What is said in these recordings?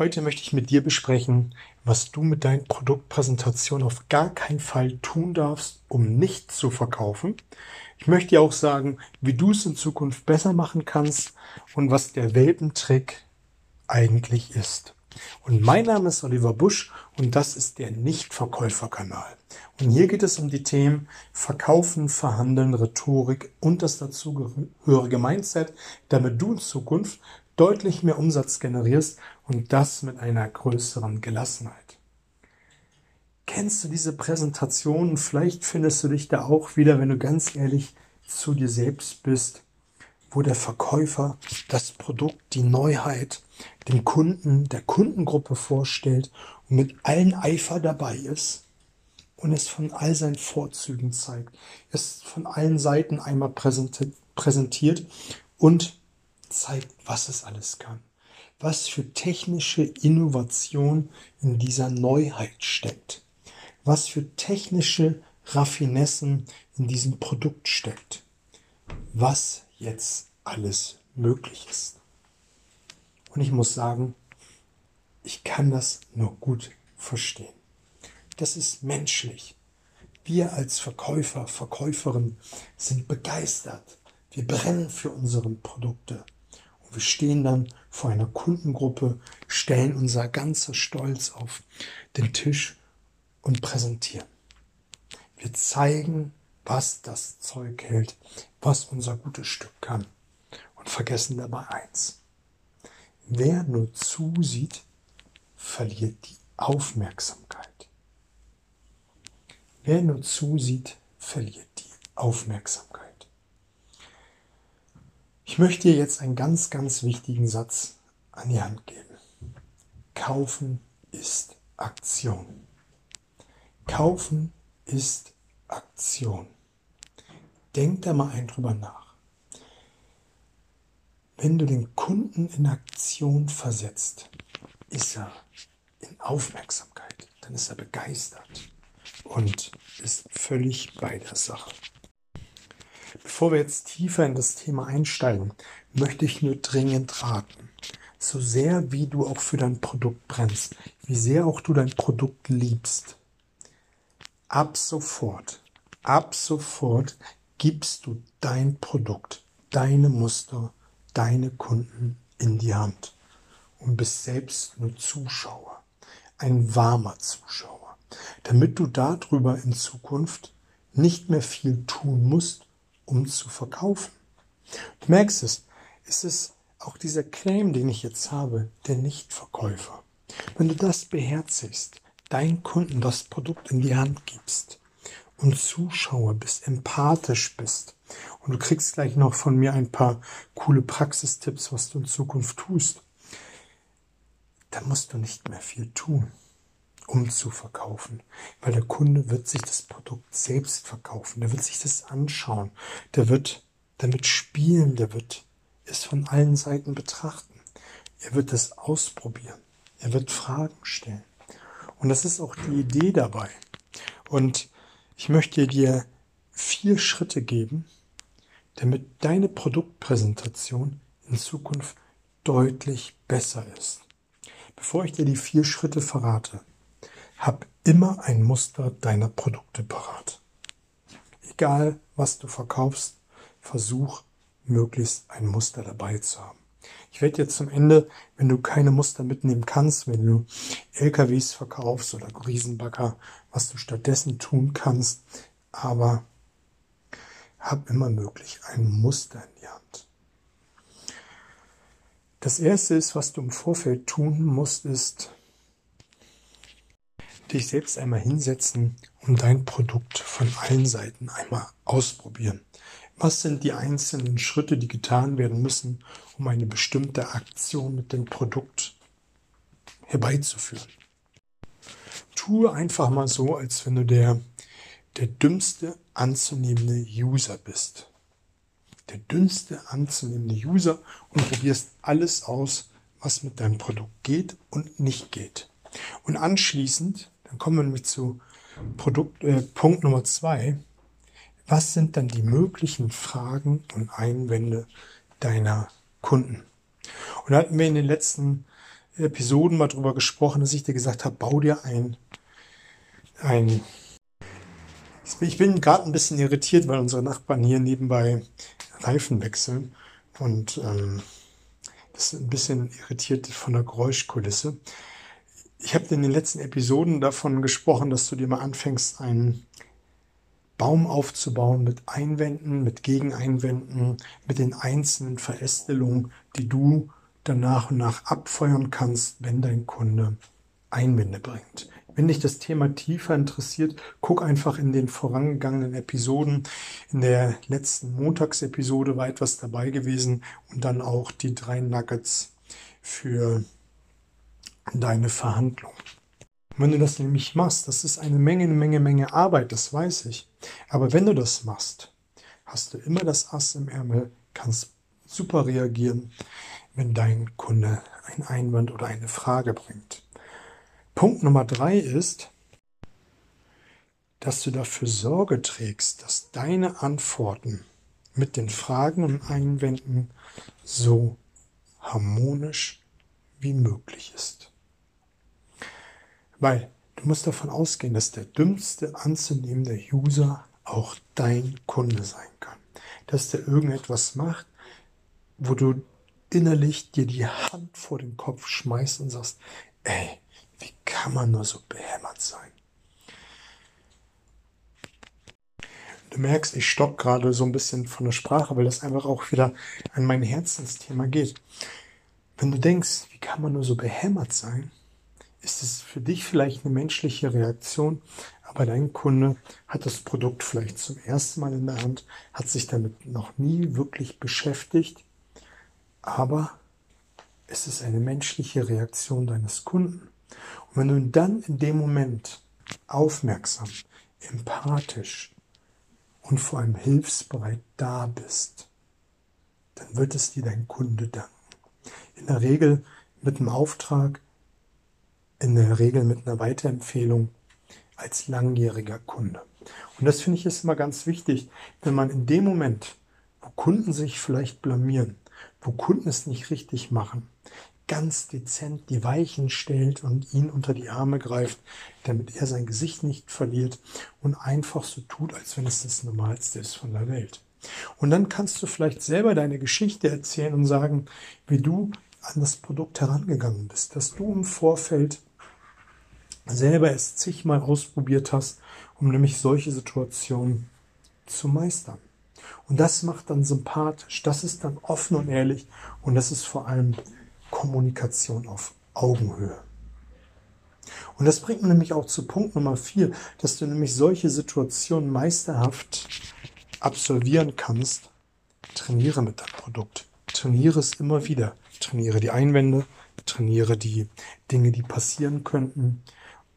Heute möchte ich mit dir besprechen, was du mit deinen Produktpräsentationen auf gar keinen Fall tun darfst, um nicht zu verkaufen. Ich möchte dir auch sagen, wie du es in Zukunft besser machen kannst und was der Welpentrick eigentlich ist. Und mein Name ist Oliver Busch und das ist der Nichtverkäuferkanal. Und hier geht es um die Themen Verkaufen, Verhandeln, Rhetorik und das dazugehörige Mindset, damit du in Zukunft deutlich mehr Umsatz generierst und das mit einer größeren Gelassenheit. Kennst du diese Präsentation? Vielleicht findest du dich da auch wieder, wenn du ganz ehrlich zu dir selbst bist, wo der Verkäufer das Produkt, die Neuheit dem Kunden, der Kundengruppe vorstellt und mit allen Eifer dabei ist und es von all seinen Vorzügen zeigt, es von allen Seiten einmal präsentiert und zeigt, was es alles kann, was für technische Innovation in dieser Neuheit steckt, was für technische Raffinessen in diesem Produkt steckt, was jetzt alles möglich ist. Und ich muss sagen, ich kann das nur gut verstehen. Das ist menschlich. Wir als Verkäufer, Verkäuferin sind begeistert. Wir brennen für unsere Produkte. Wir stehen dann vor einer Kundengruppe, stellen unser ganzer Stolz auf den Tisch und präsentieren. Wir zeigen, was das Zeug hält, was unser gutes Stück kann und vergessen dabei eins. Wer nur zusieht, verliert die Aufmerksamkeit. Wer nur zusieht, verliert die Aufmerksamkeit. Ich möchte dir jetzt einen ganz, ganz wichtigen Satz an die Hand geben. Kaufen ist Aktion. Kaufen ist Aktion. Denk da mal ein drüber nach. Wenn du den Kunden in Aktion versetzt, ist er in Aufmerksamkeit, dann ist er begeistert und ist völlig bei der Sache. Bevor wir jetzt tiefer in das Thema einsteigen, möchte ich nur dringend raten, so sehr wie du auch für dein Produkt brennst, wie sehr auch du dein Produkt liebst, ab sofort, ab sofort gibst du dein Produkt, deine Muster, deine Kunden in die Hand und bist selbst nur Zuschauer, ein warmer Zuschauer, damit du darüber in Zukunft nicht mehr viel tun musst, um zu verkaufen. Du merkst es, es ist auch dieser Claim, den ich jetzt habe, der Nichtverkäufer. Wenn du das beherzigst, deinen Kunden das Produkt in die Hand gibst und Zuschauer bist, empathisch bist, und du kriegst gleich noch von mir ein paar coole Praxistipps, was du in Zukunft tust. Da musst du nicht mehr viel tun, um zu verkaufen, weil der Kunde wird sich das Produkt selbst verkaufen, der wird sich das anschauen, der wird damit spielen, der wird es von allen Seiten betrachten. Er wird es ausprobieren. Er wird Fragen stellen. Und das ist auch die Idee dabei. Und ich möchte dir vier Schritte geben, damit deine Produktpräsentation in Zukunft deutlich besser ist. Bevor ich dir die vier Schritte verrate, hab immer ein Muster deiner Produkte parat. Egal, was du verkaufst, versuch möglichst ein Muster dabei zu haben. Ich werde jetzt zum Ende, wenn du keine Muster mitnehmen kannst, wenn du LKWs verkaufst oder Riesenbagger, was du stattdessen tun kannst, aber hab immer möglich ein Muster in die Hand. Das erste ist, was du im Vorfeld tun musst, ist, dich selbst einmal hinsetzen und dein Produkt von allen Seiten einmal ausprobieren. Was sind die einzelnen Schritte, die getan werden müssen, um eine bestimmte Aktion mit dem Produkt herbeizuführen? Tue einfach mal so, als wenn du der der dümmste anzunehmende User bist. Der dünnste anzunehmende User und probierst alles aus, was mit deinem Produkt geht und nicht geht. Und anschließend, dann kommen wir nämlich zu Produkt, äh, Punkt Nummer zwei. Was sind dann die möglichen Fragen und Einwände deiner Kunden? Und da hatten wir in den letzten Episoden mal drüber gesprochen, dass ich dir gesagt habe, bau dir ein, ein ich bin gerade ein bisschen irritiert, weil unsere Nachbarn hier nebenbei Reifen wechseln und ähm, das ist ein bisschen irritiert von der Geräuschkulisse. Ich habe in den letzten Episoden davon gesprochen, dass du dir mal anfängst, einen Baum aufzubauen mit Einwänden, mit Gegeneinwänden, mit den einzelnen Verästelungen, die du dann nach und nach abfeuern kannst, wenn dein Kunde Einwände bringt. Wenn dich das Thema tiefer interessiert, guck einfach in den vorangegangenen Episoden. In der letzten Montagsepisode war etwas dabei gewesen und dann auch die drei Nuggets für deine Verhandlung. wenn du das nämlich machst, das ist eine Menge, Menge, Menge Arbeit, das weiß ich. Aber wenn du das machst, hast du immer das Ass im Ärmel, kannst super reagieren, wenn dein Kunde einen Einwand oder eine Frage bringt. Punkt Nummer drei ist, dass du dafür Sorge trägst, dass deine Antworten mit den Fragen und Einwänden so harmonisch wie möglich ist. Weil du musst davon ausgehen, dass der dümmste anzunehmende User auch dein Kunde sein kann. Dass der irgendetwas macht, wo du innerlich dir die Hand vor den Kopf schmeißt und sagst, ey, wie kann man nur so behämmert sein? Du merkst, ich stock gerade so ein bisschen von der Sprache, weil das einfach auch wieder an mein Herzensthema geht. Wenn du denkst, wie kann man nur so behämmert sein, ist es für dich vielleicht eine menschliche Reaktion, aber dein Kunde hat das Produkt vielleicht zum ersten Mal in der Hand, hat sich damit noch nie wirklich beschäftigt, aber es ist eine menschliche Reaktion deines Kunden. Und wenn du dann in dem Moment aufmerksam, empathisch und vor allem hilfsbereit da bist, dann wird es dir dein Kunde danken. In der Regel mit einem Auftrag, in der Regel mit einer Weiterempfehlung als langjähriger Kunde. Und das finde ich ist immer ganz wichtig, wenn man in dem Moment, wo Kunden sich vielleicht blamieren, wo Kunden es nicht richtig machen, ganz dezent die Weichen stellt und ihn unter die Arme greift, damit er sein Gesicht nicht verliert und einfach so tut, als wenn es das Normalste ist von der Welt. Und dann kannst du vielleicht selber deine Geschichte erzählen und sagen, wie du an das Produkt herangegangen bist, dass du im Vorfeld selber es zigmal ausprobiert hast, um nämlich solche Situationen zu meistern. Und das macht dann sympathisch, das ist dann offen und ehrlich und das ist vor allem Kommunikation auf Augenhöhe. Und das bringt mich nämlich auch zu Punkt Nummer vier, dass du nämlich solche Situationen meisterhaft absolvieren kannst. Trainiere mit deinem Produkt. Trainiere es immer wieder. Trainiere die Einwände, trainiere die Dinge, die passieren könnten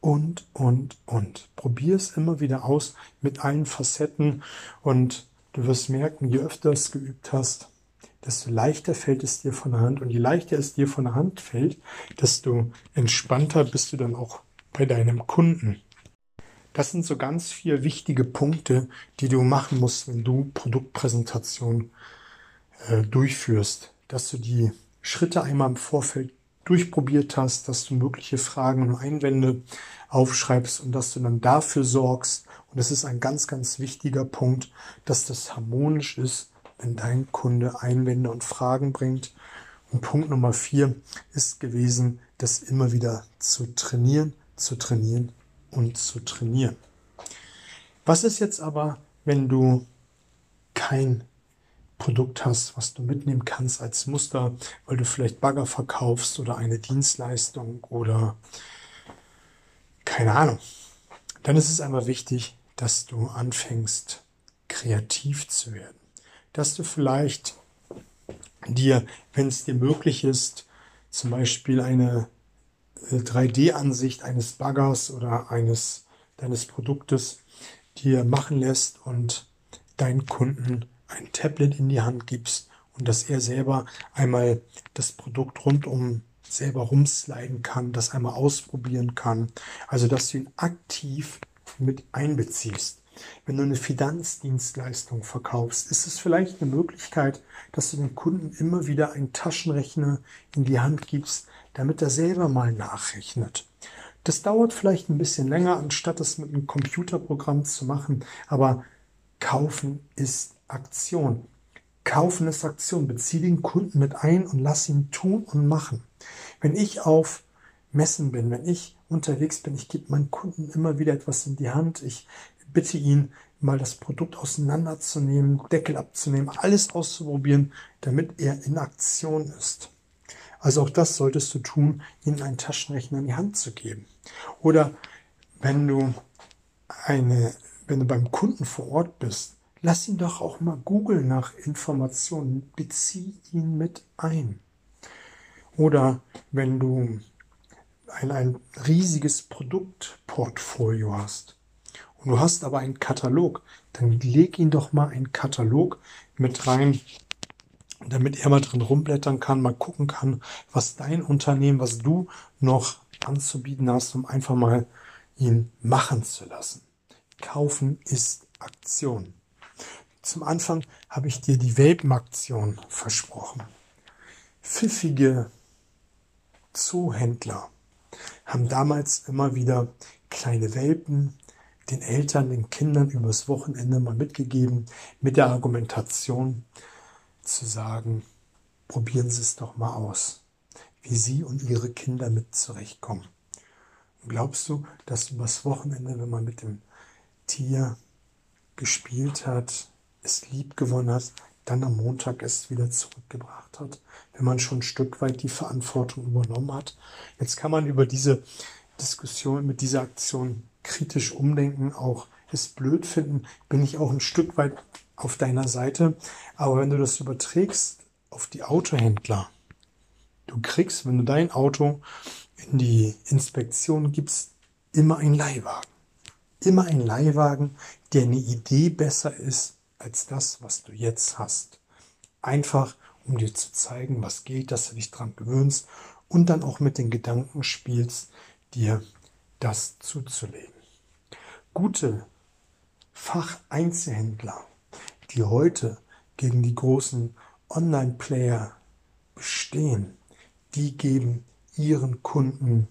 und, und, und. Probier es immer wieder aus mit allen Facetten und du wirst merken, je öfter es geübt hast, desto leichter fällt es dir von der Hand. Und je leichter es dir von der Hand fällt, desto entspannter bist du dann auch bei deinem Kunden. Das sind so ganz vier wichtige Punkte, die du machen musst, wenn du Produktpräsentation äh, durchführst. Dass du die Schritte einmal im Vorfeld durchprobiert hast, dass du mögliche Fragen und Einwände aufschreibst und dass du dann dafür sorgst, und das ist ein ganz, ganz wichtiger Punkt, dass das harmonisch ist wenn dein Kunde Einwände und Fragen bringt. Und Punkt Nummer vier ist gewesen, das immer wieder zu trainieren, zu trainieren und zu trainieren. Was ist jetzt aber, wenn du kein Produkt hast, was du mitnehmen kannst als Muster, weil du vielleicht Bagger verkaufst oder eine Dienstleistung oder keine Ahnung. Dann ist es einmal wichtig, dass du anfängst, kreativ zu werden dass du vielleicht dir, wenn es dir möglich ist, zum Beispiel eine 3D-Ansicht äh, eines Baggers oder eines deines Produktes dir machen lässt und deinen Kunden ein Tablet in die Hand gibst und dass er selber einmal das Produkt rundum selber rumsliden kann, das einmal ausprobieren kann. Also dass du ihn aktiv mit einbeziehst. Wenn du eine Finanzdienstleistung verkaufst, ist es vielleicht eine Möglichkeit, dass du dem Kunden immer wieder einen Taschenrechner in die Hand gibst, damit er selber mal nachrechnet. Das dauert vielleicht ein bisschen länger, anstatt es mit einem Computerprogramm zu machen, aber kaufen ist Aktion. Kaufen ist Aktion. Bezieh den Kunden mit ein und lass ihn tun und machen. Wenn ich auf Messen bin, wenn ich unterwegs bin, ich gebe meinen Kunden immer wieder etwas in die Hand. Ich bitte ihn, mal das Produkt auseinanderzunehmen, Deckel abzunehmen, alles auszuprobieren, damit er in Aktion ist. Also auch das solltest du tun, ihm einen Taschenrechner in die Hand zu geben. Oder wenn du eine, wenn du beim Kunden vor Ort bist, lass ihn doch auch mal googeln nach Informationen, bezieh ihn mit ein. Oder wenn du ein, ein riesiges Produktportfolio hast und du hast aber einen Katalog, dann leg ihn doch mal einen Katalog mit rein, damit er mal drin rumblättern kann, mal gucken kann, was dein Unternehmen, was du noch anzubieten hast, um einfach mal ihn machen zu lassen. Kaufen ist Aktion. Zum Anfang habe ich dir die Welpenaktion versprochen. Pfiffige Zoohändler haben damals immer wieder kleine Welpen den Eltern, den Kindern übers Wochenende mal mitgegeben, mit der Argumentation zu sagen, probieren Sie es doch mal aus, wie Sie und Ihre Kinder mit zurechtkommen. Und glaubst du, dass übers Wochenende, wenn man mit dem Tier gespielt hat, es lieb gewonnen hat, dann am Montag es wieder zurückgebracht hat, wenn man schon ein Stück weit die Verantwortung übernommen hat. Jetzt kann man über diese Diskussion mit dieser Aktion kritisch umdenken, auch es blöd finden, bin ich auch ein Stück weit auf deiner Seite. Aber wenn du das überträgst auf die Autohändler, du kriegst, wenn du dein Auto in die Inspektion gibst, immer ein Leihwagen. Immer ein Leihwagen, der eine Idee besser ist als das, was du jetzt hast. Einfach, um dir zu zeigen, was geht, dass du dich dran gewöhnst und dann auch mit den Gedanken spielst, dir das zuzulegen. Gute Facheinzelhändler, die heute gegen die großen Online-Player bestehen, die geben ihren Kunden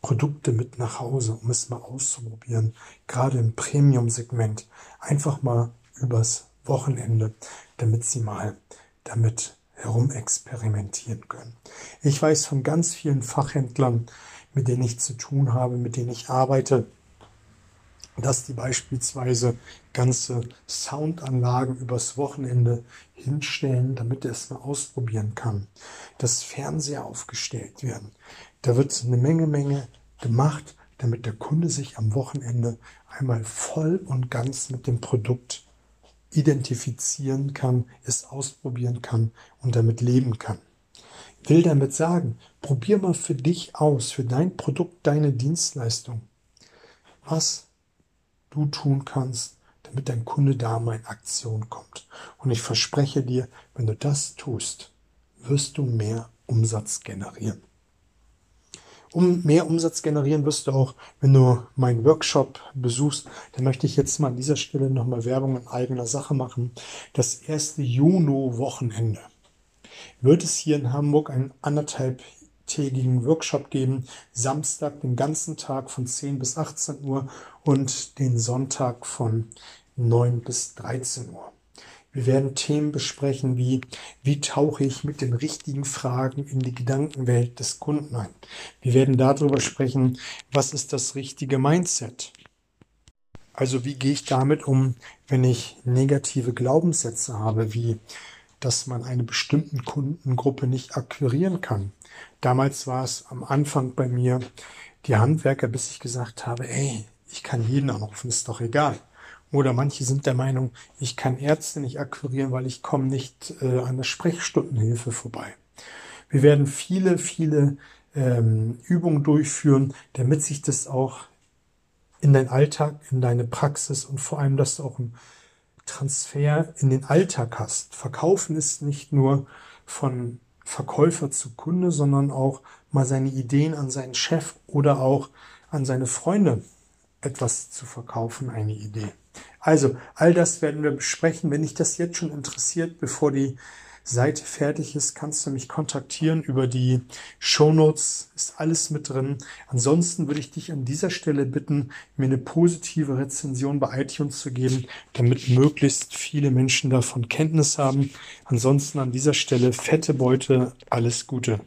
Produkte mit nach Hause, um es mal auszuprobieren, gerade im Premium-Segment, einfach mal übers Wochenende, damit sie mal damit herumexperimentieren können. Ich weiß von ganz vielen Fachhändlern, mit denen ich zu tun habe, mit denen ich arbeite, dass die beispielsweise ganze Soundanlagen übers Wochenende hinstellen, damit er es mal ausprobieren kann. Dass Fernseher aufgestellt werden. Da wird eine Menge, Menge gemacht, damit der Kunde sich am Wochenende einmal voll und ganz mit dem Produkt identifizieren kann, es ausprobieren kann und damit leben kann will damit sagen, probier mal für dich aus, für dein Produkt, deine Dienstleistung, was du tun kannst, damit dein Kunde da mal in Aktion kommt. Und ich verspreche dir, wenn du das tust, wirst du mehr Umsatz generieren. Um mehr Umsatz generieren wirst du auch, wenn du meinen Workshop besuchst, dann möchte ich jetzt mal an dieser Stelle nochmal Werbung in eigener Sache machen. Das erste Juno-Wochenende wird es hier in Hamburg einen anderthalbtägigen Workshop geben. Samstag den ganzen Tag von 10 bis 18 Uhr und den Sonntag von 9 bis 13 Uhr. Wir werden Themen besprechen wie, wie tauche ich mit den richtigen Fragen in die Gedankenwelt des Kunden ein. Wir werden darüber sprechen, was ist das richtige Mindset. Also wie gehe ich damit um, wenn ich negative Glaubenssätze habe, wie dass man eine bestimmte Kundengruppe nicht akquirieren kann. Damals war es am Anfang bei mir die Handwerker, bis ich gesagt habe, ey, ich kann jeden anrufen, ist doch egal. Oder manche sind der Meinung, ich kann Ärzte nicht akquirieren, weil ich komme nicht äh, an der Sprechstundenhilfe vorbei. Wir werden viele, viele ähm, Übungen durchführen, damit sich das auch in deinen Alltag, in deine Praxis und vor allem, dass du auch ein Transfer in den Alltag hast. Verkaufen ist nicht nur von Verkäufer zu Kunde, sondern auch mal seine Ideen an seinen Chef oder auch an seine Freunde etwas zu verkaufen, eine Idee. Also, all das werden wir besprechen. Wenn dich das jetzt schon interessiert, bevor die Seite fertig ist, kannst du mich kontaktieren über die Shownotes, ist alles mit drin. Ansonsten würde ich dich an dieser Stelle bitten, mir eine positive Rezension bei iTunes zu geben, damit möglichst viele Menschen davon Kenntnis haben. Ansonsten an dieser Stelle fette Beute, alles Gute.